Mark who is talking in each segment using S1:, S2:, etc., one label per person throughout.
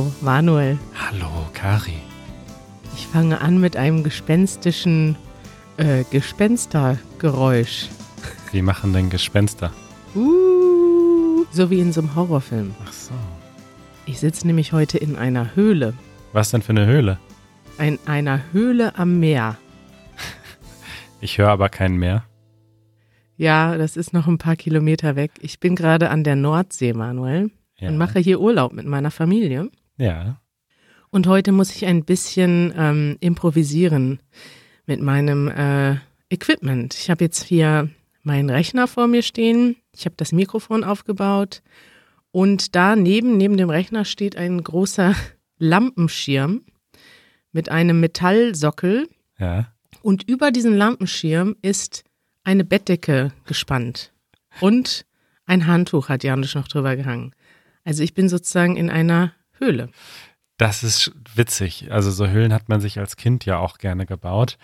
S1: Hallo Manuel.
S2: Hallo Kari.
S1: Ich fange an mit einem gespenstischen äh, Gespenstergeräusch.
S2: Wie machen denn Gespenster?
S1: Uh, so wie in so einem Horrorfilm.
S2: Ach so.
S1: Ich sitze nämlich heute in einer Höhle.
S2: Was denn für eine Höhle?
S1: In einer Höhle am Meer.
S2: Ich höre aber keinen Meer.
S1: Ja, das ist noch ein paar Kilometer weg. Ich bin gerade an der Nordsee, Manuel,
S2: Ja.
S1: und mache hier Urlaub mit meiner Familie.
S2: Ja.
S1: Und heute muss ich ein bisschen ähm, improvisieren mit meinem äh, Equipment. Ich habe jetzt hier meinen Rechner vor mir stehen. Ich habe das Mikrofon aufgebaut. Und daneben, neben dem Rechner, steht ein großer Lampenschirm mit einem Metallsockel.
S2: Ja.
S1: Und über diesen Lampenschirm ist eine Bettdecke gespannt. Und ein Handtuch hat Janusz noch drüber gehangen. Also ich bin sozusagen in einer Höhle.
S2: Das ist witzig. Also so Höhlen hat man sich als Kind ja auch gerne gebaut.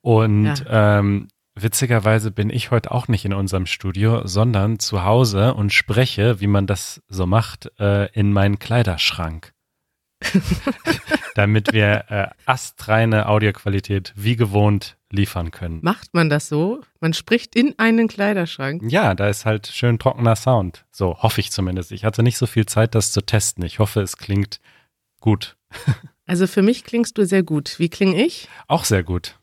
S2: Und ähm, witzigerweise bin ich heute auch nicht in unserem Studio, sondern zu Hause und spreche, wie man das so macht, äh, in meinen Kleiderschrank. Damit wir äh, astreine Audioqualität wie gewohnt liefern können.
S1: Macht man das so? Man spricht in einen Kleiderschrank.
S2: Ja, da ist halt schön trockener Sound. So hoffe ich zumindest. Ich hatte nicht so viel Zeit, das zu testen. Ich hoffe, es klingt gut.
S1: Also für mich klingst du sehr gut. Wie klinge ich?
S2: Auch sehr gut.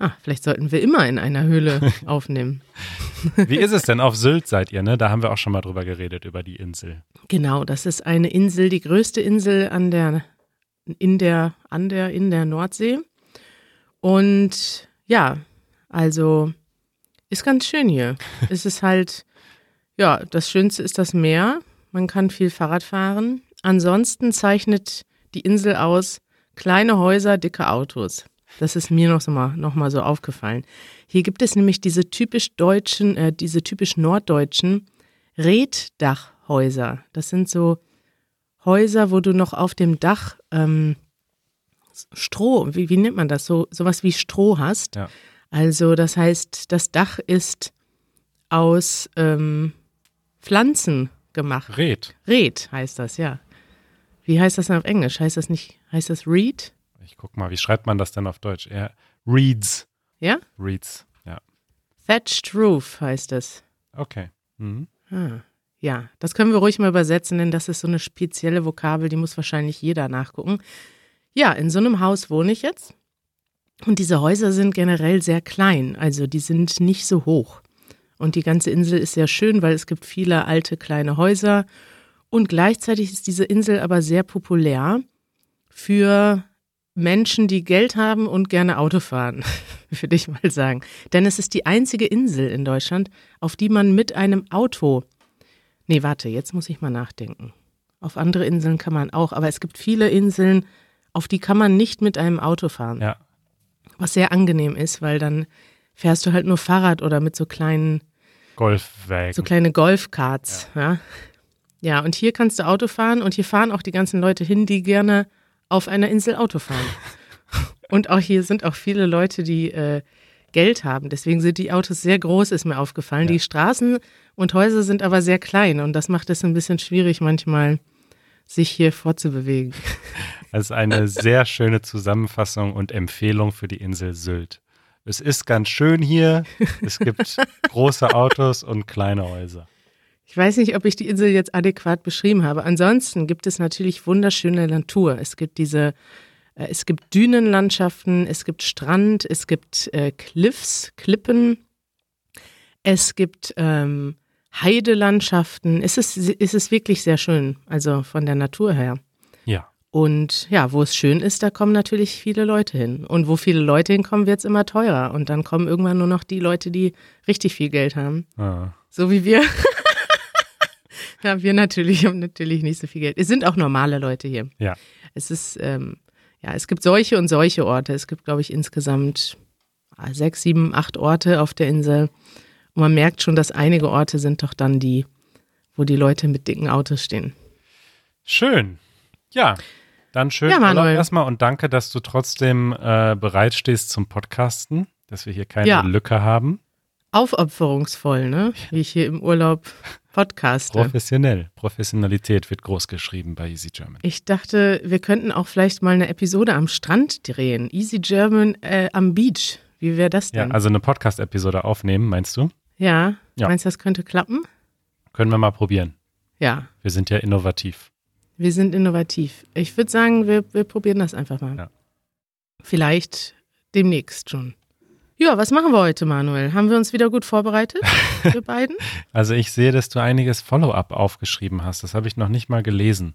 S1: Ah, vielleicht sollten wir immer in einer Höhle aufnehmen.
S2: Wie ist es denn auf Sylt seid ihr, ne? Da haben wir auch schon mal drüber geredet, über die Insel.
S1: Genau, das ist eine Insel, die größte Insel an der, in der, an der, in der Nordsee. Und ja, also ist ganz schön hier. es ist halt, ja, das Schönste ist das Meer. Man kann viel Fahrrad fahren. Ansonsten zeichnet die Insel aus kleine Häuser, dicke Autos. Das ist mir noch, so mal, noch mal so aufgefallen. Hier gibt es nämlich diese typisch deutschen, äh, diese typisch norddeutschen Reddachhäuser. Das sind so Häuser, wo du noch auf dem Dach ähm, Stroh, wie, wie nennt man das? So sowas wie Stroh hast.
S2: Ja.
S1: Also das heißt, das Dach ist aus ähm, Pflanzen gemacht.
S2: Red.
S1: Red heißt das, ja. Wie heißt das denn auf Englisch? Heißt das nicht, heißt das Reed?
S2: Ich guck mal, wie schreibt man das denn auf Deutsch? Ja, Reeds.
S1: Ja?
S2: Reeds. Ja.
S1: Thatched Roof heißt es.
S2: Okay. Mhm.
S1: Ah, ja, das können wir ruhig mal übersetzen, denn das ist so eine spezielle Vokabel, die muss wahrscheinlich jeder nachgucken. Ja, in so einem Haus wohne ich jetzt. Und diese Häuser sind generell sehr klein, also die sind nicht so hoch. Und die ganze Insel ist sehr schön, weil es gibt viele alte kleine Häuser. Und gleichzeitig ist diese Insel aber sehr populär für Menschen, die Geld haben und gerne Auto fahren, würde ich mal sagen. Denn es ist die einzige Insel in Deutschland, auf die man mit einem Auto. Nee, warte, jetzt muss ich mal nachdenken. Auf andere Inseln kann man auch, aber es gibt viele Inseln, auf die kann man nicht mit einem Auto fahren.
S2: Ja.
S1: Was sehr angenehm ist, weil dann fährst du halt nur Fahrrad oder mit so kleinen,
S2: Golfwagen.
S1: so kleine Golfkarts. Ja. ja, und hier kannst du Auto fahren und hier fahren auch die ganzen Leute hin, die gerne auf einer Insel Auto fahren. und auch hier sind auch viele Leute, die äh, Geld haben. Deswegen sind die Autos sehr groß, ist mir aufgefallen.
S2: Ja.
S1: Die Straßen und Häuser sind aber sehr klein und das macht es ein bisschen schwierig manchmal, sich hier fortzubewegen.
S2: Das ist eine sehr schöne Zusammenfassung und Empfehlung für die Insel Sylt. Es ist ganz schön hier. Es gibt große Autos und kleine Häuser.
S1: Ich weiß nicht, ob ich die Insel jetzt adäquat beschrieben habe. Ansonsten gibt es natürlich wunderschöne Natur. Es gibt diese, äh, es gibt Dünenlandschaften, es gibt Strand, es gibt äh, Cliffs, Klippen, es gibt ähm, Heidelandschaften. Es ist, es ist wirklich sehr schön, also von der Natur her.
S2: Ja.
S1: Und ja, wo es schön ist, da kommen natürlich viele Leute hin. Und wo viele Leute hinkommen, wird es immer teurer. Und dann kommen irgendwann nur noch die Leute, die richtig viel Geld haben.
S2: Ah.
S1: So wie wir. ja, wir natürlich haben natürlich nicht so viel Geld. Es sind auch normale Leute hier.
S2: Ja.
S1: Es ist, ähm, ja, es gibt solche und solche Orte. Es gibt, glaube ich, insgesamt ah, sechs, sieben, acht Orte auf der Insel. Und man merkt schon, dass einige Orte sind doch dann die, wo die Leute mit dicken Autos stehen.
S2: Schön. Ja. Dann schön
S1: Ja, Manuel.
S2: Urlaub erstmal und danke, dass du trotzdem äh, bereit stehst zum Podcasten, dass wir hier keine
S1: Ja.
S2: Lücke haben.
S1: aufopferungsvoll, ne? Wie ich hier im Urlaub podcaste.
S2: Professionell. Professionalität wird groß geschrieben bei Easy German.
S1: Ich dachte, wir könnten auch vielleicht mal eine Episode am Strand drehen. Easy German äh, am Beach. Wie wäre das denn?
S2: Ja, also eine Podcast-Episode aufnehmen, meinst du?
S1: Ja.
S2: Ja.
S1: Meinst du, das könnte klappen?
S2: Können wir mal probieren.
S1: Ja.
S2: Wir sind ja innovativ.
S1: Wir sind innovativ. Ich würde sagen, wir, wir probieren das einfach mal.
S2: Ja.
S1: Vielleicht demnächst schon. Ja, was machen wir heute, Manuel? Haben wir uns wieder gut vorbereitet, wir beiden?
S2: Also ich sehe, dass du einiges Follow-up aufgeschrieben hast. Das habe ich noch nicht mal gelesen.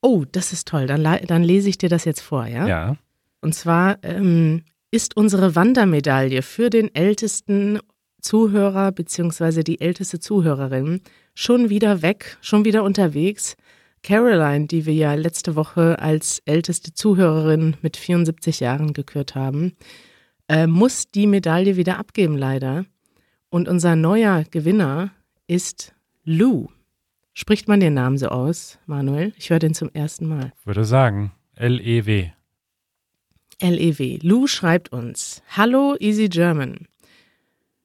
S1: Oh, das ist toll. Dann, dann lese ich dir das jetzt vor, ja?
S2: Ja.
S1: Und zwar ähm, ist unsere Wandermedaille für den ältesten Zuhörer beziehungsweise die älteste Zuhörerin schon wieder weg, schon wieder unterwegs. Caroline, die wir ja letzte Woche als älteste Zuhörerin mit 74 Jahren gekürt haben, äh, muss die Medaille wieder abgeben, leider. Und unser neuer Gewinner ist Lou. Spricht man den Namen so aus, Manuel? Ich höre den zum ersten Mal.
S2: Würde sagen, L-E-W.
S1: LEW. Lou schreibt uns: Hallo Easy German.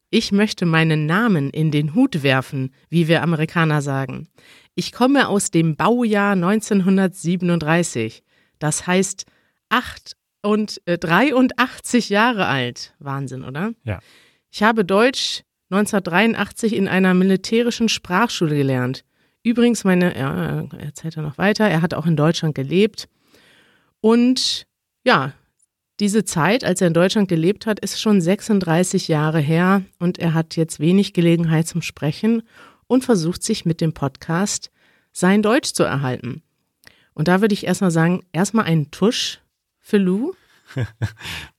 S1: Ich möchte meinen Namen in den Hut werfen, wie wir Amerikaner sagen. Ich komme aus dem Baujahr 1937. Das heißt, acht und äh, 83 Jahre alt. Wahnsinn, oder?
S2: Ja.
S1: Ich habe Deutsch 1983 in einer militärischen Sprachschule gelernt. Übrigens, meine, ja, er erzählt er noch weiter, er hat auch in Deutschland gelebt. Und ja, diese Zeit, als er in Deutschland gelebt hat, ist schon 36 Jahre her und er hat jetzt wenig Gelegenheit zum Sprechen und versucht sich mit dem Podcast sein Deutsch zu erhalten. Und da würde ich erstmal sagen, erstmal einen Tusch für Lou.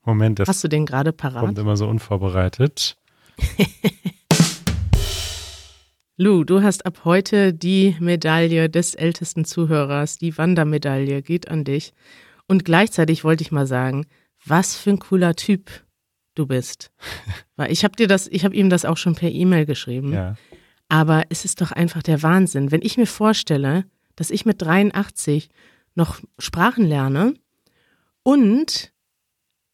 S2: Moment, das
S1: Hast du den gerade
S2: kommt
S1: parat?
S2: immer so unvorbereitet.
S1: Lou, du hast ab heute die Medaille des ältesten Zuhörers, die Wandermedaille, geht an dich. Und gleichzeitig wollte ich mal sagen, was für ein cooler Typ du bist. Weil ich habe dir das, ich habe ihm das auch schon per E-Mail geschrieben.
S2: Ja.
S1: Aber es ist doch einfach der Wahnsinn. Wenn ich mir vorstelle, dass ich mit 83 noch Sprachen lerne und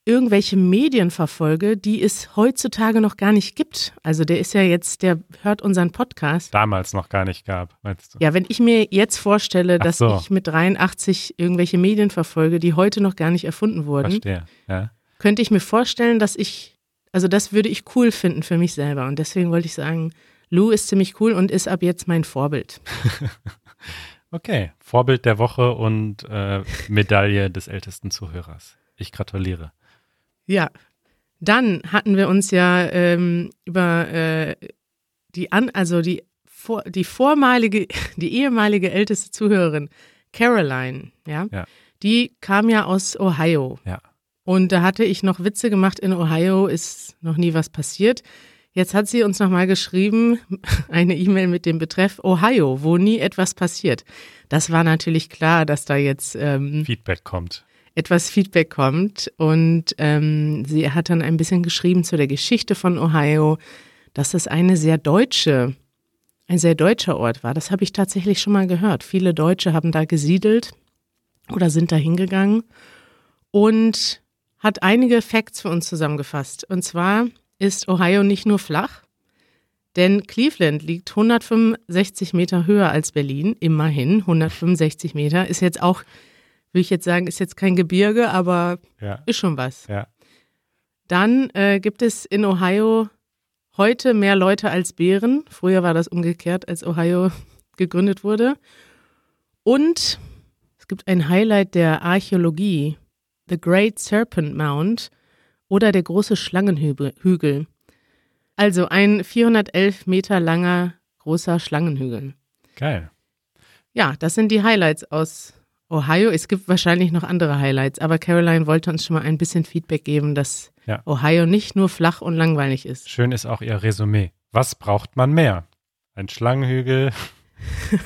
S1: irgendwelche Medien verfolge, die es heutzutage noch gar nicht gibt. Also der ist ja jetzt, der hört unseren Podcast.
S2: Damals noch gar nicht gab, meinst du?
S1: Ja, wenn ich mir jetzt vorstelle,
S2: Ach
S1: dass
S2: so.
S1: ich mit 83 irgendwelche Medien verfolge, die heute noch gar nicht erfunden wurden,
S2: Verstehe. Ja.
S1: könnte ich mir vorstellen, dass ich, also das würde ich cool finden für mich selber. Und deswegen wollte ich sagen, Lou ist ziemlich cool und ist ab jetzt mein Vorbild.
S2: Okay. Vorbild der Woche und äh, Medaille des ältesten Zuhörers. Ich gratuliere.
S1: Ja. Dann hatten wir uns ja ähm, über äh, die an, also die vor, die vormalige, die ehemalige älteste Zuhörerin, Caroline, ja,
S2: Ja.
S1: die kam ja aus Ohio.
S2: Ja.
S1: Und da hatte ich noch Witze gemacht, in Ohio ist noch nie was passiert. Jetzt hat sie uns nochmal geschrieben, eine E-Mail mit dem Betreff Ohio, wo nie etwas passiert. Das war natürlich klar, dass da jetzt ähm,
S2: Feedback kommt.
S1: Etwas Feedback kommt. Und ähm, sie hat dann ein bisschen geschrieben zu der Geschichte von Ohio, dass es eine sehr deutsche, ein sehr deutscher Ort war. Das habe ich tatsächlich schon mal gehört. Viele Deutsche haben da gesiedelt oder sind da hingegangen und hat einige Facts für uns zusammengefasst. Und zwar ist Ohio nicht nur flach, denn Cleveland liegt 165 Meter höher als Berlin, immerhin 165 Meter, ist jetzt auch, will ich jetzt sagen, ist jetzt kein Gebirge, aber
S2: Ja.
S1: ist schon was.
S2: Ja.
S1: Dann äh, gibt es in Ohio heute mehr Leute als Bären. Früher war das umgekehrt, als Ohio gegründet wurde. Und es gibt ein Highlight der Archäologie, The Great Serpent Mound oder der große Schlangenhügel. Also ein 411 Meter langer großer Schlangenhügel.
S2: Geil.
S1: Ja, das sind die Highlights aus Ohio. Es gibt wahrscheinlich noch andere Highlights, aber Caroline wollte uns schon mal ein bisschen Feedback geben, dass
S2: Ja.
S1: Ohio nicht nur flach und langweilig ist.
S2: Schön ist auch ihr Resümee. Was braucht man mehr? Ein Schlangenhügel.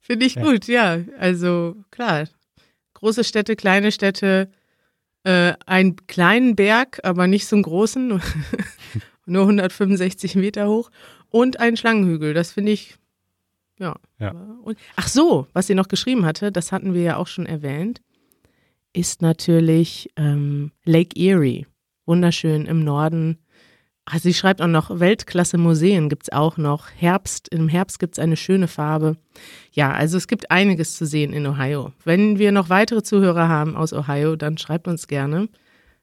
S1: Finde ich
S2: Ja.
S1: gut, ja. Also klar, große Städte, kleine Städte, äh, einen kleinen Berg, aber nicht so einen großen, nur, nur 165 Meter hoch und einen Schlangenhügel. Das finde ich, ja.
S2: Ja.
S1: Und, ach so, was sie noch geschrieben hatte, das hatten wir ja auch schon erwähnt, ist natürlich ähm, Lake Erie. Wunderschön im Norden Also sie schreibt auch noch, Weltklasse Museen gibt es auch noch. Herbst, im Herbst gibt es eine schöne Farbe. Ja, also es gibt einiges zu sehen in Ohio. Wenn wir noch weitere Zuhörer haben aus Ohio, dann schreibt uns gerne.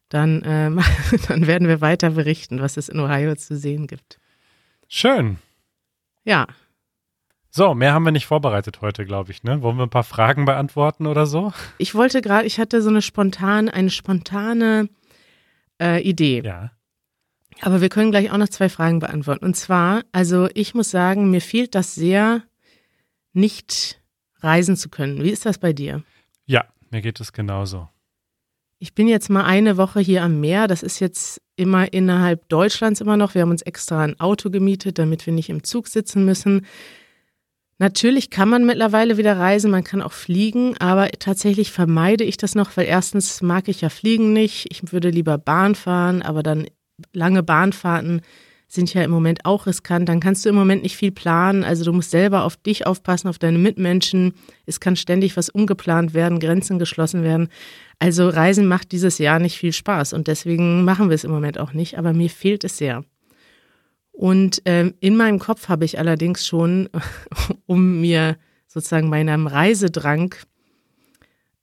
S1: Dann, äh, dann werden wir weiter berichten, was es in Ohio zu sehen gibt.
S2: Schön.
S1: Ja.
S2: So, mehr haben wir nicht vorbereitet heute, glaube ich, ne? Wollen wir ein paar Fragen beantworten oder so?
S1: Ich wollte gerade, ich hatte so eine spontane, eine spontane äh, Idee.
S2: Ja.
S1: Aber wir können gleich auch noch zwei Fragen beantworten. Und zwar, also ich muss sagen, mir fehlt das sehr, nicht reisen zu können. Wie ist das bei dir?
S2: Ja, mir geht es genauso.
S1: Ich bin jetzt mal eine Woche hier am Meer. Das ist jetzt immer innerhalb Deutschlands immer noch. Wir haben uns extra ein Auto gemietet, damit wir nicht im Zug sitzen müssen. Natürlich kann man mittlerweile wieder reisen, man kann auch fliegen, aber tatsächlich vermeide ich das noch, weil erstens mag ich ja Fliegen nicht. Ich würde lieber Bahn fahren, aber dann lange Bahnfahrten sind ja im Moment auch riskant. Dann kannst du im Moment nicht viel planen. Also du musst selber auf dich aufpassen, auf deine Mitmenschen. Es kann ständig was umgeplant werden, Grenzen geschlossen werden. Also Reisen macht dieses Jahr nicht viel Spaß und deswegen machen wir es im Moment auch nicht. Aber mir fehlt es sehr. Und ähm, in meinem Kopf habe ich allerdings schon, um mir sozusagen meinem Reisedrang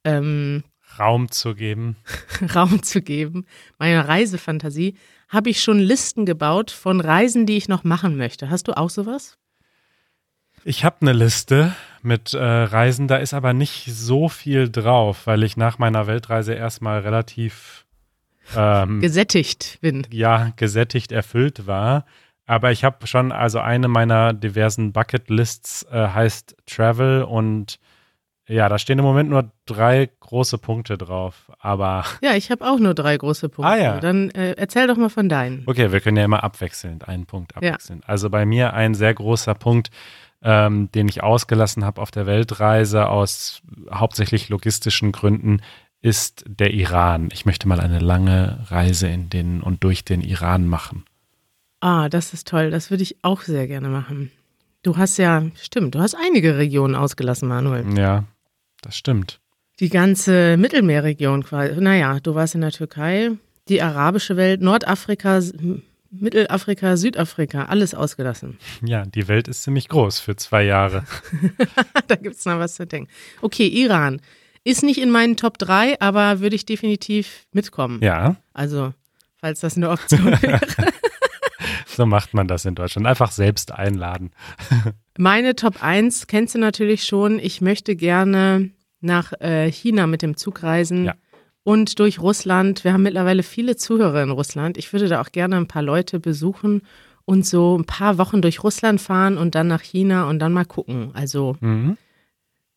S2: ähm, Raum zu geben.
S1: Raum zu geben, meiner Reisefantasie, habe ich schon Listen gebaut von Reisen, die ich noch machen möchte. Hast du auch sowas?
S2: Ich habe eine Liste mit äh, Reisen, da ist aber nicht so viel drauf, weil ich nach meiner Weltreise erstmal relativ
S1: ähm, gesättigt bin.
S2: Ja, gesättigt erfüllt war. Aber ich habe schon, also eine meiner diversen Bucketlists äh, heißt Travel und ja, da stehen im Moment nur drei große Punkte drauf, aber.
S1: Ja, ich habe auch nur drei große Punkte.
S2: Ah ja.
S1: Dann äh, erzähl doch mal von deinen.
S2: Okay, wir können ja immer abwechselnd einen Punkt abwechseln. Ja. Also bei mir ein sehr großer Punkt, ähm, den ich ausgelassen habe auf der Weltreise aus hauptsächlich logistischen Gründen, ist der Iran. Ich möchte mal eine lange Reise in den und durch den Iran machen.
S1: Ah, das ist toll. Das würde ich auch sehr gerne machen. Du hast ja, stimmt, du hast einige Regionen ausgelassen, Manuel.
S2: Ja, das stimmt.
S1: Die ganze Mittelmeerregion quasi. Naja, du warst in der Türkei, die arabische Welt, Nordafrika, Mittelafrika, Südafrika, alles ausgelassen.
S2: Ja, die Welt ist ziemlich groß für zwei Jahre.
S1: da gibt es noch was zu denken. Okay, Iran. Ist nicht in meinen Top 3, aber würde ich definitiv mitkommen.
S2: Ja.
S1: Also, falls das eine Option wäre.
S2: So macht man das in Deutschland. Einfach selbst einladen.
S1: Meine Top 1 kennst du natürlich schon. Ich möchte gerne nach äh, China mit dem Zug reisen. Ja. Und durch Russland. Wir haben mittlerweile viele Zuhörer in Russland. Ich würde da auch gerne ein paar Leute besuchen und so ein paar Wochen durch Russland fahren und dann nach China und dann mal gucken. Also mhm.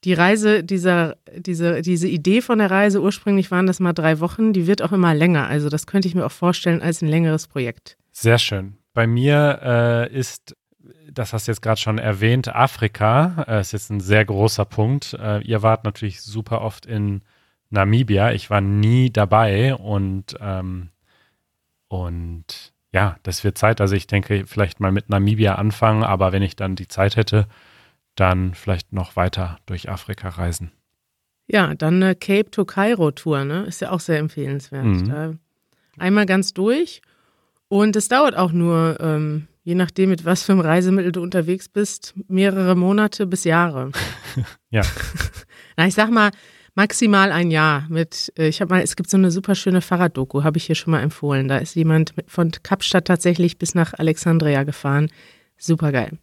S1: die Reise, dieser, diese, diese Idee von der Reise, ursprünglich waren das mal drei Wochen, die wird auch immer länger. Also das könnte ich mir auch vorstellen als ein längeres Projekt.
S2: Sehr schön. Bei mir äh, ist das hast du jetzt gerade schon erwähnt, Afrika äh, ist jetzt ein sehr großer Punkt. Äh, ihr wart natürlich super oft in Namibia. Ich war nie dabei und, ähm, und ja, das wird Zeit. Also ich denke, vielleicht mal mit Namibia anfangen, aber wenn ich dann die Zeit hätte, dann vielleicht noch weiter durch Afrika reisen.
S1: Ja, dann eine Cape to Cairo Tour, ne? Ist ja auch sehr empfehlenswert. Mhm. Einmal ganz durch und es dauert auch nur ähm, je nachdem, mit was für einem Reisemittel du unterwegs bist, mehrere Monate bis Jahre.
S2: ja.
S1: Na, ich sag mal, maximal ein Jahr mit, äh, ich habe mal, es gibt so eine super schöne Fahrraddoku, habe ich hier schon mal empfohlen. Da ist jemand von Kapstadt tatsächlich bis nach Alexandria gefahren. Super geil.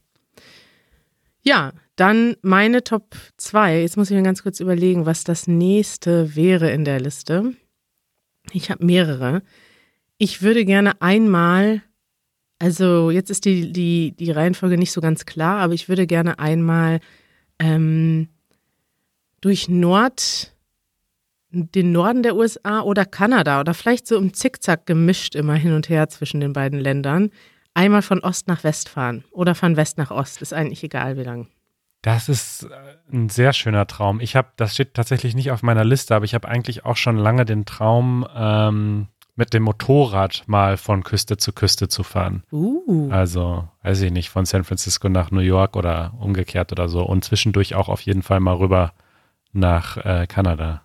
S1: Ja, dann meine Top 2. Jetzt muss ich mir ganz kurz überlegen, was das nächste wäre in der Liste. Ich habe mehrere. Ich würde gerne einmal also jetzt ist die, die, die Reihenfolge nicht so ganz klar, aber ich würde gerne einmal ähm, durch Nord, den Norden der USA oder Kanada oder vielleicht so im Zickzack gemischt immer hin und her zwischen den beiden Ländern, einmal von Ost nach West fahren oder von West nach Ost, ist eigentlich egal wie lang.
S2: Das ist äh, ein sehr schöner Traum. Ich habe, das steht tatsächlich nicht auf meiner Liste, aber ich habe eigentlich auch schon lange den Traum, ähm, mit dem Motorrad mal von Küste zu Küste zu fahren.
S1: Uh.
S2: Also, weiß ich nicht, von San Francisco nach New York oder umgekehrt oder so. Und zwischendurch auch auf jeden Fall mal rüber nach äh, Kanada.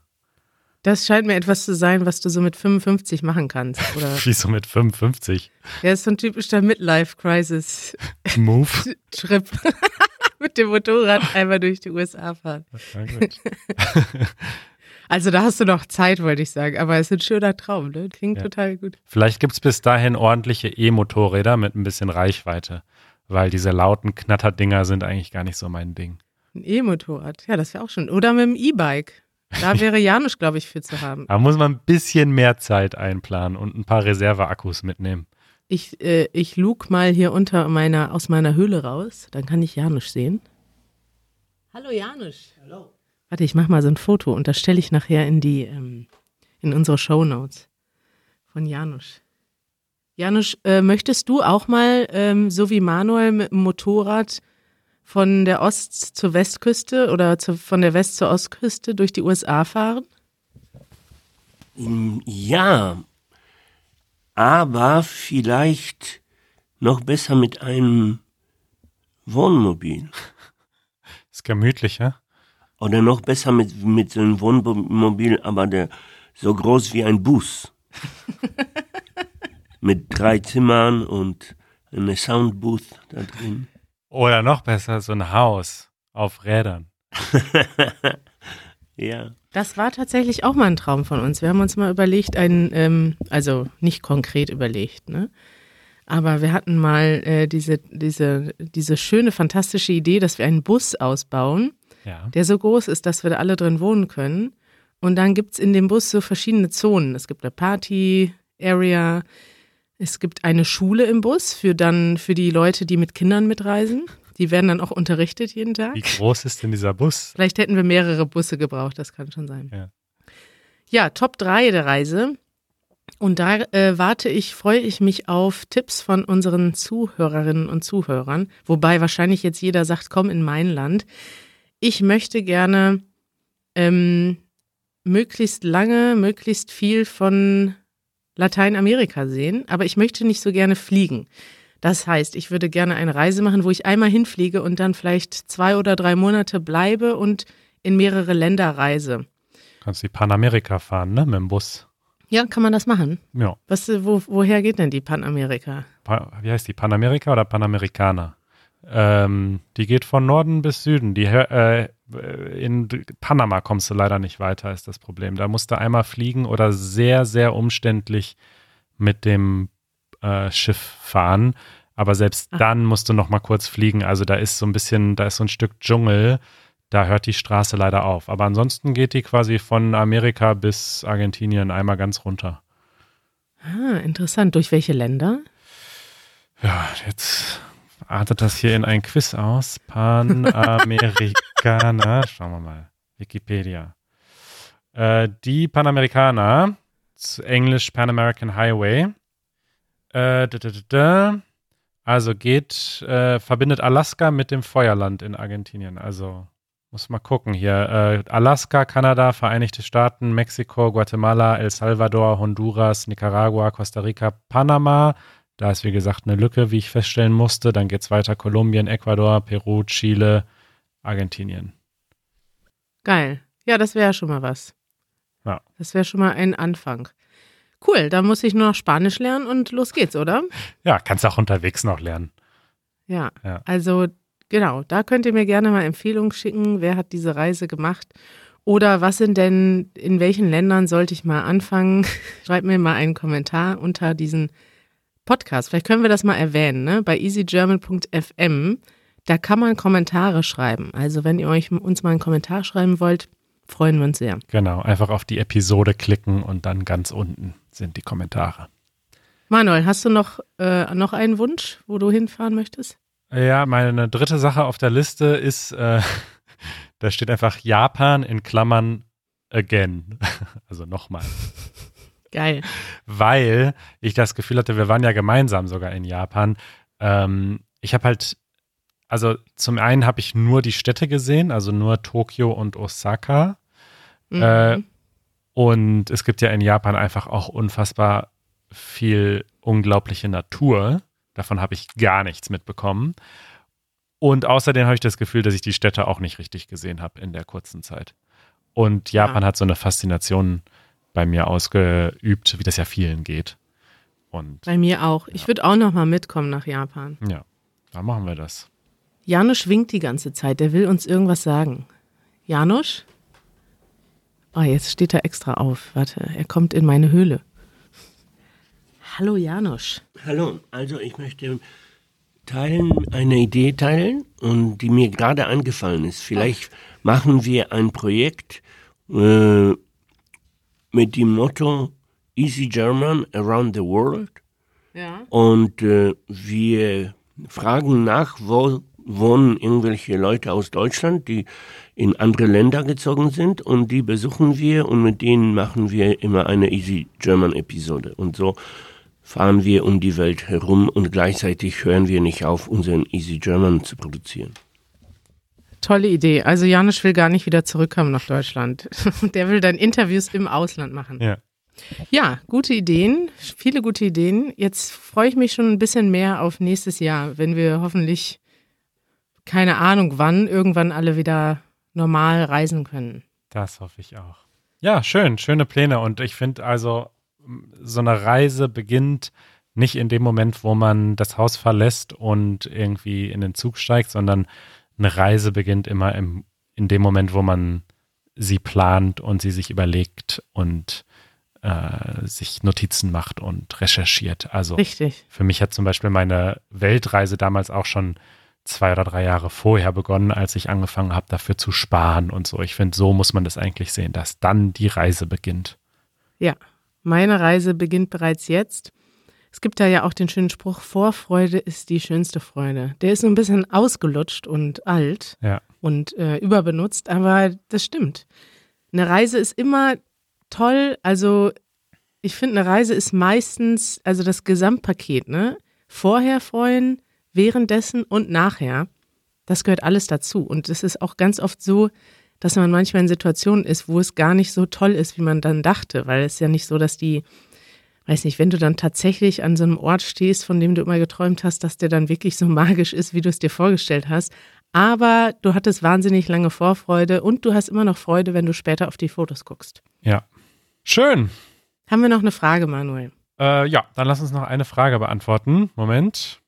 S1: Das scheint mir etwas zu sein, was du so mit 55 machen kannst. Oder?
S2: Wieso mit 55?
S1: Ja, ist so ein typischer
S2: Midlife-Crisis-Move.
S1: Trip. mit dem Motorrad einmal durch die USA fahren. Ja. Also da hast du noch Zeit, wollte ich sagen. Aber es ist ein schöner Traum, ne? Klingt ja. total gut.
S2: Vielleicht gibt es bis dahin ordentliche E-Motorräder mit ein bisschen Reichweite. Weil diese lauten Knatterdinger sind eigentlich gar nicht so mein Ding.
S1: Ein E-Motorrad, ja, das wäre auch schon. Oder mit dem E-Bike. Da wäre Janusz, glaube ich, für zu haben.
S2: Da muss man ein bisschen mehr Zeit einplanen und ein paar Reserveakkus mitnehmen.
S1: Ich, äh, ich lug mal hier unter meiner, aus meiner Höhle raus, dann kann ich Janusz sehen. Hallo Janusz. Hallo. Warte, ich mache mal so ein Foto und das stelle ich nachher in die, ähm, in unsere Show Notes von Janusz. Janusz, äh, möchtest du auch mal, ähm, so wie Manuel mit dem Motorrad von der Ost- zur Westküste oder zu, von der West- zur Ostküste durch die USA fahren?
S3: Mm, ja, aber vielleicht noch besser mit einem Wohnmobil.
S2: Ist gemütlicher.
S3: Oder noch besser mit, mit so einem Wohnmobil, aber der so groß wie ein Bus. mit drei Zimmern und eine Soundbooth da drin.
S2: Oder noch besser, so ein Haus auf Rädern.
S3: ja.
S1: Das war tatsächlich auch mal ein Traum von uns. Wir haben uns mal überlegt, einen, ähm, also nicht konkret überlegt, ne? Aber wir hatten mal äh, diese, diese, diese schöne, fantastische Idee, dass wir einen Bus ausbauen ja. der so groß ist, dass wir da alle drin wohnen können. Und dann gibt es in dem Bus so verschiedene Zonen. Es gibt eine Party-Area, es gibt eine Schule im Bus für dann für die Leute, die mit Kindern mitreisen. Die werden dann auch unterrichtet jeden Tag.
S2: Wie groß ist denn dieser Bus?
S1: Vielleicht hätten wir mehrere Busse gebraucht, das kann schon sein. Ja, ja Top 3 der Reise. Und da äh, warte ich, freue ich mich auf Tipps von unseren Zuhörerinnen und Zuhörern. Wobei wahrscheinlich jetzt jeder sagt, komm in mein Land ich möchte gerne ähm, möglichst lange, möglichst viel von Lateinamerika sehen, aber ich möchte nicht so gerne fliegen. Das heißt, ich würde gerne eine Reise machen, wo ich einmal hinfliege und dann vielleicht zwei oder drei Monate bleibe und in mehrere Länder reise.
S2: Kannst die Panamerika fahren, ne, mit dem Bus.
S1: Ja, kann man das machen?
S2: Ja.
S1: Was, wo, woher geht denn die Panamerika?
S2: Pa wie heißt die? Panamerika oder Panamerikaner? Ähm, die geht von Norden bis Süden. Die, äh, in Panama kommst du leider nicht weiter, ist das Problem. Da musst du einmal fliegen oder sehr, sehr umständlich mit dem äh, Schiff fahren. Aber selbst Ach. dann musst du noch mal kurz fliegen. Also da ist so ein bisschen, da ist so ein Stück Dschungel. Da hört die Straße leider auf. Aber ansonsten geht die quasi von Amerika bis Argentinien einmal ganz runter.
S1: Ah, interessant. Durch welche Länder?
S2: Ja, jetzt artet das hier in ein Quiz aus. Panamerikaner. Schauen wir mal. Wikipedia. Äh, die Panamerikaner, Englisch Pan American Highway. Äh, da, da, da, also geht, äh, verbindet Alaska mit dem Feuerland in Argentinien. Also muss mal gucken hier. Äh, Alaska, Kanada, Vereinigte Staaten, Mexiko, Guatemala, El Salvador, Honduras, Nicaragua, Costa Rica, Panama, da ist, wie gesagt, eine Lücke, wie ich feststellen musste. Dann geht es weiter Kolumbien, Ecuador, Peru, Chile, Argentinien.
S1: Geil. Ja, das wäre schon mal was.
S2: Ja.
S1: Das wäre schon mal ein Anfang. Cool, dann muss ich nur noch Spanisch lernen und los geht's, oder?
S2: Ja, kannst auch unterwegs noch lernen.
S1: Ja, ja. also genau, da könnt ihr mir gerne mal Empfehlungen schicken. Wer hat diese Reise gemacht? Oder was sind denn, in welchen Ländern sollte ich mal anfangen? Schreibt mir mal einen Kommentar unter diesen Podcast, vielleicht können wir das mal erwähnen, ne? bei easygerman.fm, da kann man Kommentare schreiben. Also wenn ihr euch uns mal einen Kommentar schreiben wollt, freuen wir uns sehr.
S2: Genau, einfach auf die Episode klicken und dann ganz unten sind die Kommentare.
S1: Manuel, hast du noch, äh, noch einen Wunsch, wo du hinfahren möchtest?
S2: Ja, meine dritte Sache auf der Liste ist, äh, da steht einfach Japan in Klammern again. Also nochmal.
S1: Geil.
S2: Weil ich das Gefühl hatte, wir waren ja gemeinsam sogar in Japan. Ähm, ich habe halt, also zum einen habe ich nur die Städte gesehen, also nur Tokio und Osaka. Mhm. Äh, und es gibt ja in Japan einfach auch unfassbar viel unglaubliche Natur. Davon habe ich gar nichts mitbekommen. Und außerdem habe ich das Gefühl, dass ich die Städte auch nicht richtig gesehen habe in der kurzen Zeit. Und Japan ja. hat so eine Faszination bei mir ausgeübt, wie das ja vielen geht. Und,
S1: bei mir auch. Ja. Ich würde auch noch mal mitkommen nach Japan.
S2: Ja, dann machen wir das.
S1: Janusz winkt die ganze Zeit. Der will uns irgendwas sagen. Janusz? Oh, jetzt steht er extra auf. Warte, er kommt in meine Höhle. Hallo Janusz.
S3: Hallo, also ich möchte teilen, eine Idee teilen und die mir gerade angefallen ist. Vielleicht machen wir ein Projekt äh, mit dem Motto Easy German Around the World. Ja. Und äh, wir fragen nach, wo wohnen irgendwelche Leute aus Deutschland, die in andere Länder gezogen sind und die besuchen wir und mit denen machen wir immer eine Easy German Episode. Und so fahren wir um die Welt herum und gleichzeitig hören wir nicht auf, unseren Easy German zu produzieren.
S1: Tolle Idee. Also Janusz will gar nicht wieder zurückkommen nach Deutschland. Der will dann Interviews im Ausland machen.
S2: Ja.
S1: Ja, gute Ideen, viele gute Ideen. Jetzt freue ich mich schon ein bisschen mehr auf nächstes Jahr, wenn wir hoffentlich keine Ahnung wann, irgendwann alle wieder normal reisen können.
S2: Das hoffe ich auch. Ja, schön, schöne Pläne. Und ich finde also, so eine Reise beginnt nicht in dem Moment, wo man das Haus verlässt und irgendwie in den Zug steigt, sondern eine Reise beginnt immer im, in dem Moment, wo man sie plant und sie sich überlegt und äh, sich Notizen macht und recherchiert. Also
S1: Richtig.
S2: für mich hat zum Beispiel meine Weltreise damals auch schon zwei oder drei Jahre vorher begonnen, als ich angefangen habe, dafür zu sparen und so. Ich finde, so muss man das eigentlich sehen, dass dann die Reise beginnt.
S1: Ja, meine Reise beginnt bereits jetzt. Es gibt da ja auch den schönen Spruch, Vorfreude ist die schönste Freude. Der ist so ein bisschen ausgelutscht und alt
S2: ja.
S1: und äh, überbenutzt, aber das stimmt. Eine Reise ist immer toll. Also ich finde, eine Reise ist meistens, also das Gesamtpaket, ne? Vorher freuen, währenddessen und nachher. Das gehört alles dazu. Und es ist auch ganz oft so, dass man manchmal in Situationen ist, wo es gar nicht so toll ist, wie man dann dachte, weil es ja nicht so, dass die, weiß nicht, wenn du dann tatsächlich an so einem Ort stehst, von dem du immer geträumt hast, dass der dann wirklich so magisch ist, wie du es dir vorgestellt hast. Aber du hattest wahnsinnig lange Vorfreude und du hast immer noch Freude, wenn du später auf die Fotos guckst.
S2: Ja. Schön.
S1: Haben wir noch eine Frage, Manuel?
S2: Äh, ja, dann lass uns noch eine Frage beantworten. Moment.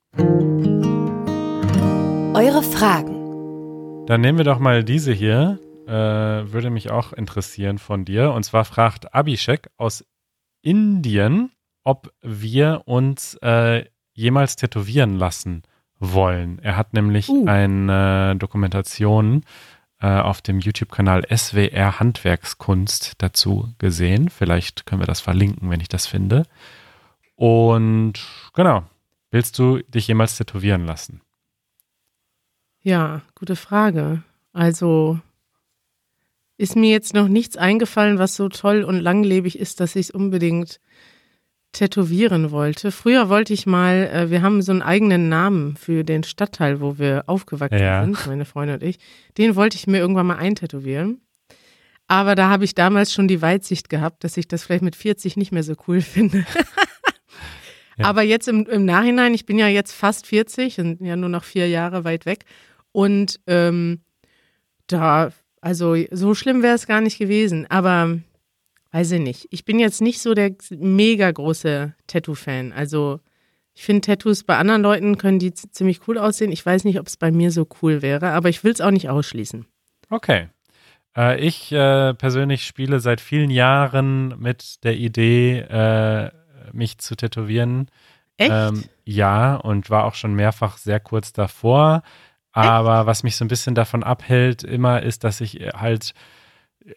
S4: Eure Fragen.
S2: Dann nehmen wir doch mal diese hier. Äh, würde mich auch interessieren von dir. Und zwar fragt Abhishek aus Indien, ob wir uns äh, jemals tätowieren lassen wollen. Er hat nämlich uh. eine Dokumentation äh, auf dem YouTube-Kanal SWR Handwerkskunst dazu gesehen. Vielleicht können wir das verlinken, wenn ich das finde. Und genau, Willst du dich jemals tätowieren lassen?
S1: Ja, gute Frage. Also ist mir jetzt noch nichts eingefallen, was so toll und langlebig ist, dass ich es unbedingt tätowieren wollte. Früher wollte ich mal, äh, wir haben so einen eigenen Namen für den Stadtteil, wo wir aufgewachsen ja. sind, meine Freunde und ich. Den wollte ich mir irgendwann mal eintätowieren. Aber da habe ich damals schon die Weitsicht gehabt, dass ich das vielleicht mit 40 nicht mehr so cool finde. Aber jetzt im, im Nachhinein, ich bin ja jetzt fast 40 und ja nur noch vier Jahre weit weg. Und ähm, da, also so schlimm wäre es gar nicht gewesen. Aber weiß ich nicht. Ich bin jetzt nicht so der mega große Tattoo-Fan. Also ich finde Tattoos bei anderen Leuten können die ziemlich cool aussehen. Ich weiß nicht, ob es bei mir so cool wäre, aber ich will es auch nicht ausschließen.
S2: Okay. Äh, ich äh, persönlich spiele seit vielen Jahren mit der Idee, äh, mich zu tätowieren.
S1: Echt? Ähm,
S2: ja, und war auch schon mehrfach sehr kurz davor. Aber was mich so ein bisschen davon abhält immer ist, dass ich halt,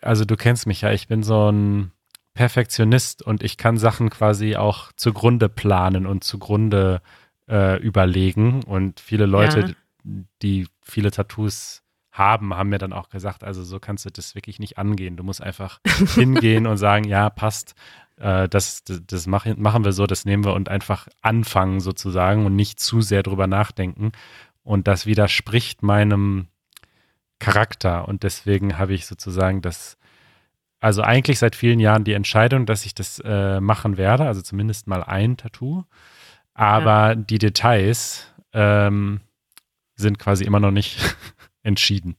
S2: also du kennst mich ja, ich bin so ein Perfektionist und ich kann Sachen quasi auch zugrunde planen und zugrunde äh, überlegen. Und viele Leute, ja. die viele Tattoos haben, haben mir dann auch gesagt, also so kannst du das wirklich nicht angehen. Du musst einfach hingehen und sagen, ja, passt äh, das, das, das machen, machen wir so, das nehmen wir und einfach anfangen sozusagen und nicht zu sehr drüber nachdenken. Und das widerspricht meinem Charakter. Und deswegen habe ich sozusagen das, also eigentlich seit vielen Jahren die Entscheidung, dass ich das äh, machen werde, also zumindest mal ein Tattoo. Aber ja. die Details ähm, sind quasi immer noch nicht entschieden.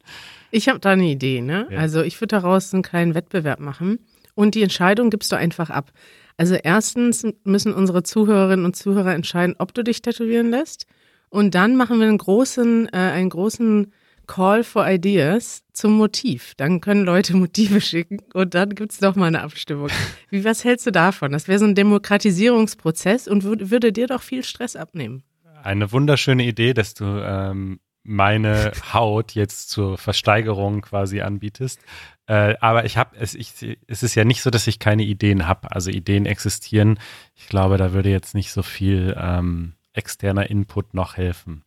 S1: Ich habe da eine Idee, ne? Ja. Also ich würde daraus einen kleinen Wettbewerb machen und die Entscheidung gibst du einfach ab. Also erstens müssen unsere Zuhörerinnen und Zuhörer entscheiden, ob du dich tätowieren lässt. Und dann machen wir einen großen, äh, einen großen Call for Ideas zum Motiv. Dann können Leute Motive schicken und dann gibt es nochmal eine Abstimmung. Wie, was hältst du davon? Das wäre so ein Demokratisierungsprozess und würde dir doch viel Stress abnehmen.
S2: Eine wunderschöne Idee, dass du ähm, meine Haut jetzt zur Versteigerung quasi anbietest. Äh, aber ich habe es, ich, es ist ja nicht so, dass ich keine Ideen habe. Also Ideen existieren. Ich glaube, da würde jetzt nicht so viel ähm, externer Input noch helfen.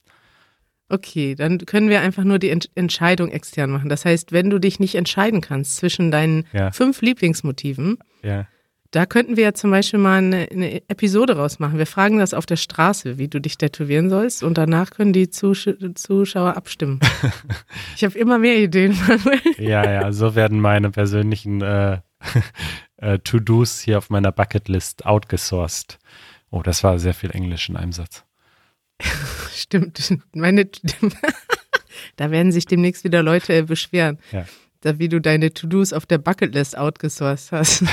S1: Okay, dann können wir einfach nur die Ent Entscheidung extern machen. Das heißt, wenn du dich nicht entscheiden kannst zwischen deinen ja. fünf Lieblingsmotiven, ja. da könnten wir ja zum Beispiel mal eine, eine, Episode rausmachen. Wir fragen das auf der Straße, wie du dich tätowieren sollst und danach können die Zus Zuschauer abstimmen. ich habe immer mehr Ideen.
S2: ja, ja, so werden meine persönlichen äh, äh, To-Dos hier auf meiner Bucketlist outgesourced. Oh, das war sehr viel Englisch in einem Satz.
S1: Stimmt. Meine, da werden sich demnächst wieder Leute beschweren, ja. da, wie du deine To-Dos auf der Bucketlist outgesourced hast.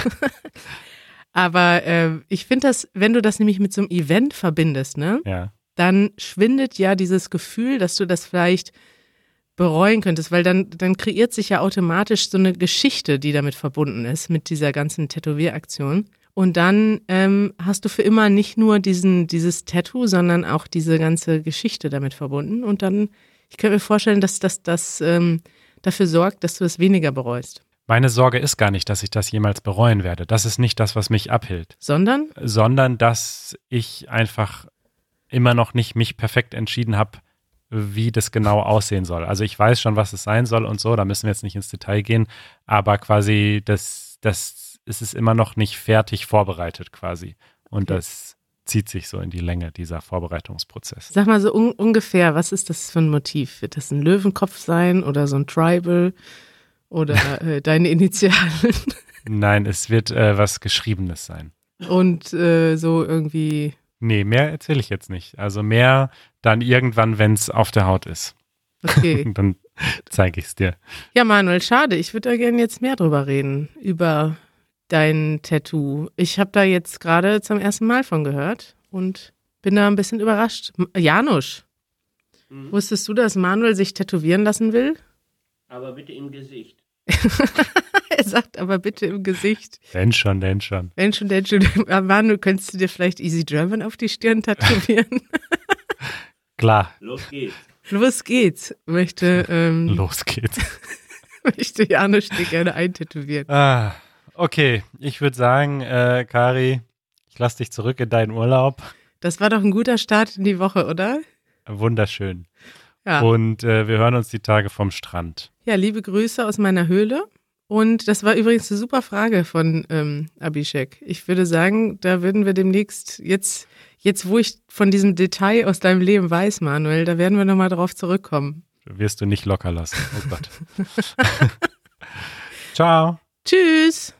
S1: Aber äh, ich finde das, wenn du das nämlich mit so einem Event verbindest, ne? Ja. Dann schwindet ja dieses Gefühl, dass du das vielleicht bereuen könntest, weil dann, dann kreiert sich ja automatisch so eine Geschichte, die damit verbunden ist, mit dieser ganzen Tätowieraktion. Und dann ähm, hast du für immer nicht nur diesen, dieses Tattoo, sondern auch diese ganze Geschichte damit verbunden. Und dann, ich könnte mir vorstellen, dass das, das ähm, dafür sorgt, dass du es weniger bereust.
S2: Meine Sorge ist gar nicht, dass ich das jemals bereuen werde. Das ist nicht das, was mich abhält.
S1: Sondern?
S2: Sondern, dass ich einfach immer noch nicht mich perfekt entschieden habe, wie das genau aussehen soll. Also ich weiß schon, was es sein soll und so, da müssen wir jetzt nicht ins Detail gehen, aber quasi das, das ist es immer noch nicht fertig vorbereitet quasi. Und okay. das zieht sich so in die Länge, dieser Vorbereitungsprozess.
S1: Sag mal so un ungefähr, was ist das für ein Motiv? Wird das ein Löwenkopf sein oder so ein Tribal oder äh, deine Initialen?
S2: Nein, es wird äh, was Geschriebenes sein.
S1: Und äh, so irgendwie.
S2: Nee, mehr erzähle ich jetzt nicht. Also mehr dann irgendwann, wenn es auf der Haut ist. Okay. dann zeige ich es dir.
S1: Ja, Manuel, schade. Ich würde da gerne jetzt mehr drüber reden. Über dein Tattoo. Ich habe da jetzt gerade zum ersten Mal von gehört und bin da ein bisschen überrascht. Janusz, mhm. wusstest du, dass Manuel sich tätowieren lassen will?
S3: Aber bitte im Gesicht.
S1: er sagt aber bitte im Gesicht.
S2: Wenn schon, denn schon.
S1: Wenn schon, denn schon. Manuel, könntest du dir vielleicht Easy German auf die Stirn tätowieren?
S2: Klar.
S3: Los geht's.
S1: Los geht's. Möchte, ähm,
S2: Los geht's.
S1: möchte Janusz dir gerne eintätowieren.
S2: Ah. Okay, ich würde sagen, äh, Kari, ich lasse dich zurück in deinen Urlaub.
S1: Das war doch ein guter Start in die Woche, oder?
S2: Wunderschön. Ja. Und äh, wir hören uns die Tage vom Strand.
S1: Ja, liebe Grüße aus meiner Höhle. Und das war übrigens eine super Frage von ähm, Abhishek. Ich würde sagen, da würden wir demnächst jetzt, jetzt wo ich von diesem Detail aus deinem Leben weiß, Manuel, da werden wir nochmal drauf zurückkommen.
S2: Wirst du nicht locker lassen. Oh Gott. Ciao.
S1: Tschüss.